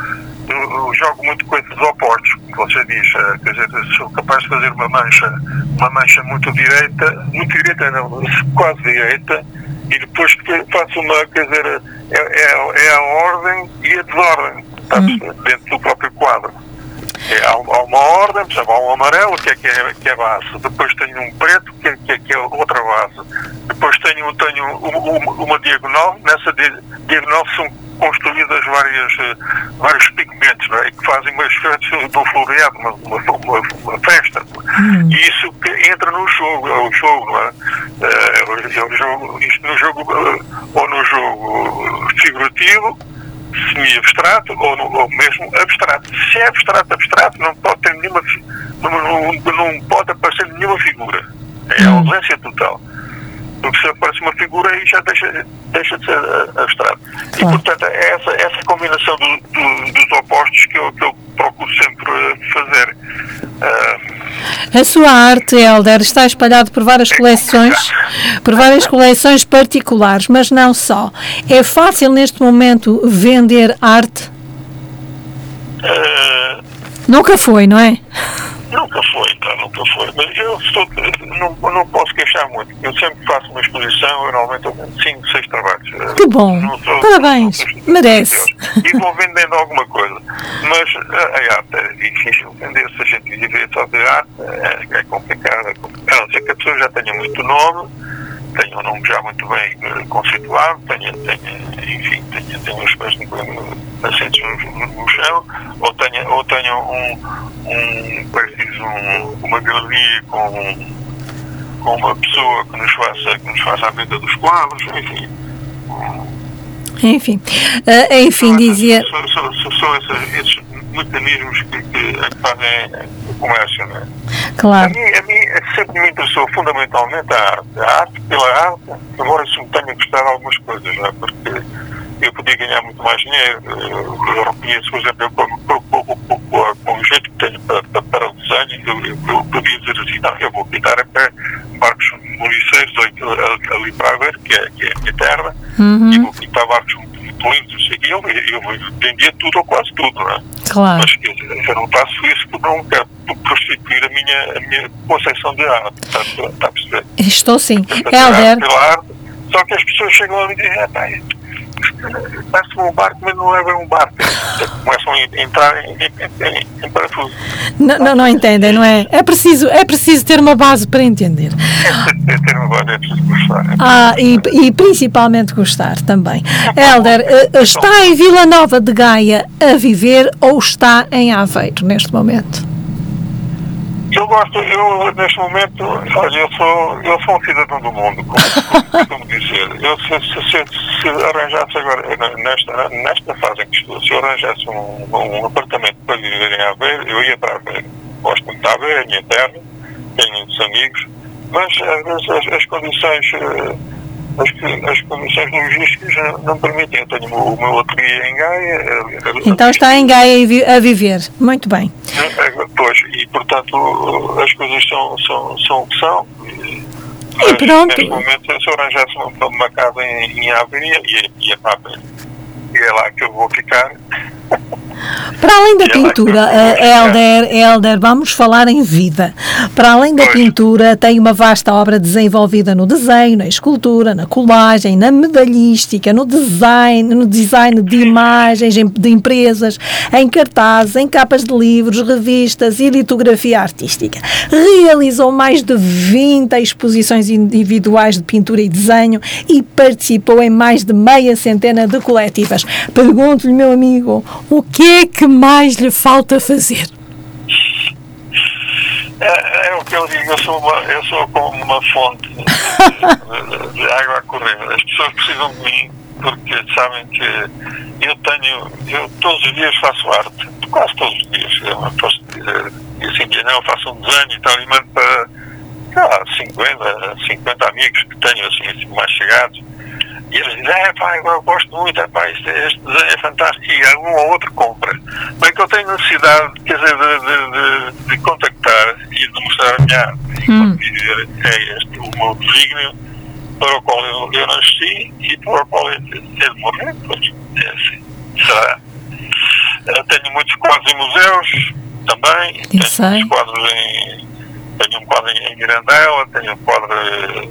eu, jogo muito com esses opostos, como você diz. Eh, quer dizer, sou capaz de fazer uma mancha, uma mancha muito direita, muito direita não, quase direita, e depois faço uma, quer dizer, é, é, é a ordem e a desordem, hum. dentro do próprio quadro. É, há, uma ordem, por exemplo, há um amarelo, que é, que é, que é base, depois tenho um preto, que é, que é, que é outra base, depois tenho, tenho uma, uma diagonal, nessa diagonal são construídas várias, eh, vários pigmentos não é? que fazem uma espécie do floreado, uma, uma, uma, uma festa. Hum. E isso entra no jogo, é o jogo, não é? É, é o jogo isto no jogo, eh, ou no jogo figurativo, semi-abstrato ou, ou, mesmo abstrato. Se é abstrato, abstrato, não pode ter nenhuma, não, não, pode aparecer nenhuma figura. É a hum. ausência total. Porque se aparece uma figura aí já deixa, deixa de ser eh, abstrato. E portanto é essa, essa combinação do, do, dos opostos que eu, que eu procuro sempre fazer. Uh, a sua arte, Helder, está espalhado por várias coleções, por várias coleções particulares, mas não só. É fácil neste momento vender arte? Uh, Nunca foi, não é? Nunca foi, tá, nunca foi. Mas eu estou, não, não posso queixar muito. Eu sempre faço uma exposição, eu normalmente tenho 5, 6 trabalhos. Que bom! Sou, Parabéns! Sou, Merece! E vou vendendo alguma coisa. Mas a, arte é difícil vender. Se a gente viver só de arte, é, é complicado. É complicado. A não ser que a pessoa já tenha muito nome tenho um nome já muito bem uh, conceituado, tenho, tenho, enfim, tenho, tenho os pés assentes no, no, chão, ou tenho, ou tenho um, um preciso um, uma galeria com, com uma pessoa que nos faça, que nos faça a venda dos quadros, enfim. Enfim, uh, enfim, dizia. São, são, são, são esses, esses mecanismos que, que, que fazem o comércio, não é? Claro. A mim, a mim sempre me interessou fundamentalmente a arte. A arte pela arte, embora isso me tenha algumas coisas, não é? Porque eu podia ganhar muito mais dinheiro. Eu reconheço, por exemplo, eu, com, com, o jeito que tenho para, para, para o desenho, eu, eu, eu, podia dizer assim, não, eu vou pintar até barcos moliceiros ali, ali para ver, que é, que é a minha terra, uhum. e vou pintar barcos lindos, e eu, eu vendia tudo ou quase tudo, não é? Claro. Mas eu não faço isso por não quero prostituir a minha, a minha concepção de arte. Está, está a perceber? Estou sim. Helder. Só que as pessoas chegam ali e dizem, ah, tá, parece um barco, mas não é bem um barco. Começam a entrar em, em, em, parafuso. Não, não, não, entendem, não é? É preciso, é preciso ter uma base para entender. É, é ter uma base, é preciso gostar. É ah, e, e principalmente gostar também. Helder, eh, está em Vila Nova de Gaia a viver ou está em Aveiro neste momento? Eu gosto, eu neste momento, olha, eu sou, eu sou um cidadão do mundo, como, como dizer. Eu se, se, se, se, arranjasse agora, nesta, nesta fase em que estou, se eu arranjasse um, um apartamento para viver em Aveiro, eu ia para Aveiro. Gosto muito de Aveiro, é a minha terra, tenho muitos amigos, mas às vezes as, as condições as, as condições logísticas não permitem. Eu tenho o meu ateliê em Gaia. Então está em Gaia a viver. Muito bem. É, pois, e portanto as coisas são, são, são o que são. E pronto. Neste momento, se eu arranjasse uma, uma casa em, em Averia, ia, ia para a E é lá que eu vou ficar. [laughs] Para além da pintura, Helder, Helder, vamos falar em vida. Para além da pintura, tem uma vasta obra desenvolvida no desenho, na escultura, na colagem, na medalhística, no design, no design de imagens de empresas, em cartazes, em capas de livros, revistas e litografia artística. Realizou mais de 20 exposições individuais de pintura e desenho e participou em mais de meia centena de coletivas. Pergunto-lhe, meu amigo, o que é que mais lhe falta fazer? É, é, o que eu digo, eu sou, uma, eu sou como uma fonte de, de, água a correr. As pessoas precisam de mim porque sabem que eu tenho, eu todos os dias faço arte, quase todos os dias. Eu posso e assim, eu faço um desenho e tal, e mando para, lá, 50, 50 amigos que tenho assim mais chegados e eles dizem, é pá, eu gosto muito, é pá, este, este desenho é fantástico e algum ou outro compra. Bem que eu tenho necessidade, quer dizer, de, de, de, de contactar e de mostrar a minha arte. Hum. E dizer, é este o meu desígnio para o qual eu, eu nasci e para o qual eu tenho de morrer. Pois, é assim. Será? Eu tenho muitos quadros em museus também, tenho muitos quadros em tenho um quadro em Mirandela, tenho um quadro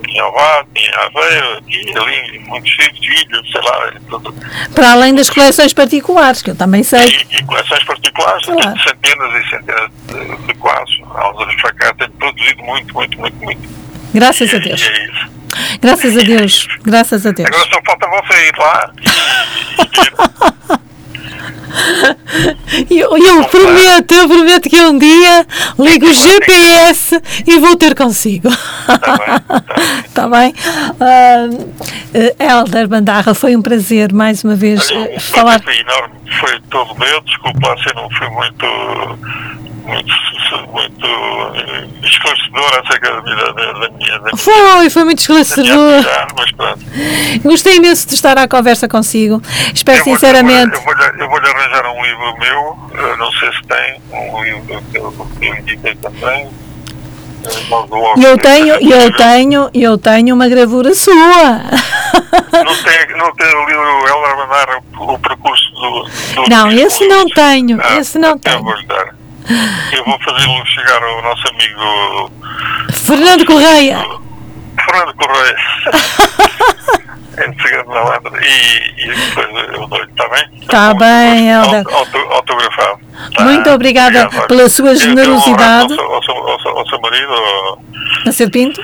em Alvado, em Aveiro, aqui, ali, muitos sítios, ilhas, sei lá, tudo. Para além das coleções particulares, que eu também sei. E, e coleções particulares, Claro. tenho centenas e centenas de, de quadros. Há uns anos para cá tenho produzido muito, muito, muito, muito. Graças a E, Deus. e é isso. Graças a Deus. [laughs] Graças a Deus. Agora só falta você ir lá [laughs] e, Eu, eu prometo, eu prometo que um dia ligo o GPS e vou ter consigo. Está bem, está [laughs] bem. Bem? Ah, Helder Bandarra, foi um prazer mais uma vez Olha, eh, falar. foi enorme, foi todo meu, desculpa lá se eu não fui muito, muito, muito eh, esclarecedor acerca da, minha- da, da minha, da Foi, foi muito esclarecedor. mas. Gostei imenso de estar à conversa consigo. Espero Eu vou- sinceramente. Eu vou-lhe eu vou arranjar um livro meu, eu não sei se tem, um livro que eu, que eu indiquei também. eh, Eu tenho, eu tenho, eu tenho uma gravura sua. Não tem, não tem o livro Ela mandar o, percurso do, do Não, esse não tenho, Ah, esse não tenho. Eu vou fazê-lo chegar ao nosso amigo Fernando Correia. Fernando Correia. [laughs] E, e depois eu dou-lhe, está bem? Tá bem, Helder. Auto- auto- Autografado. Tá? Muito obrigada Obrigado, pela sua um generosidade. abraço Ao, seu- ao, seu- ao, seu- marido, Nascer Pinto.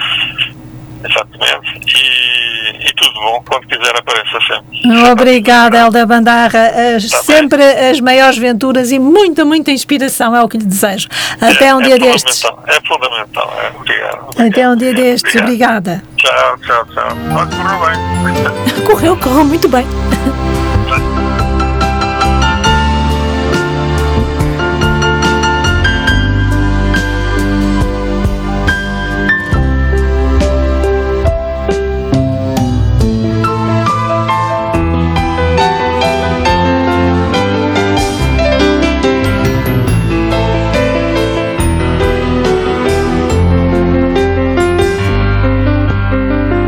Exatamente. E, e tudo bom. Quando quiser, apareça sempre. Obrigada, Helder Bandarra. As- Tá bem. sempre as maiores venturas e muita, muita inspiração é o que lhe desejo. Até um é, dia é destes. É fundamental. É. Obrigado, Até obrigado. um dia destes. Obrigado. Obrigada. Tchau, tchau, tchau. Pode correr bem. [laughs] Correu, correu muito bem.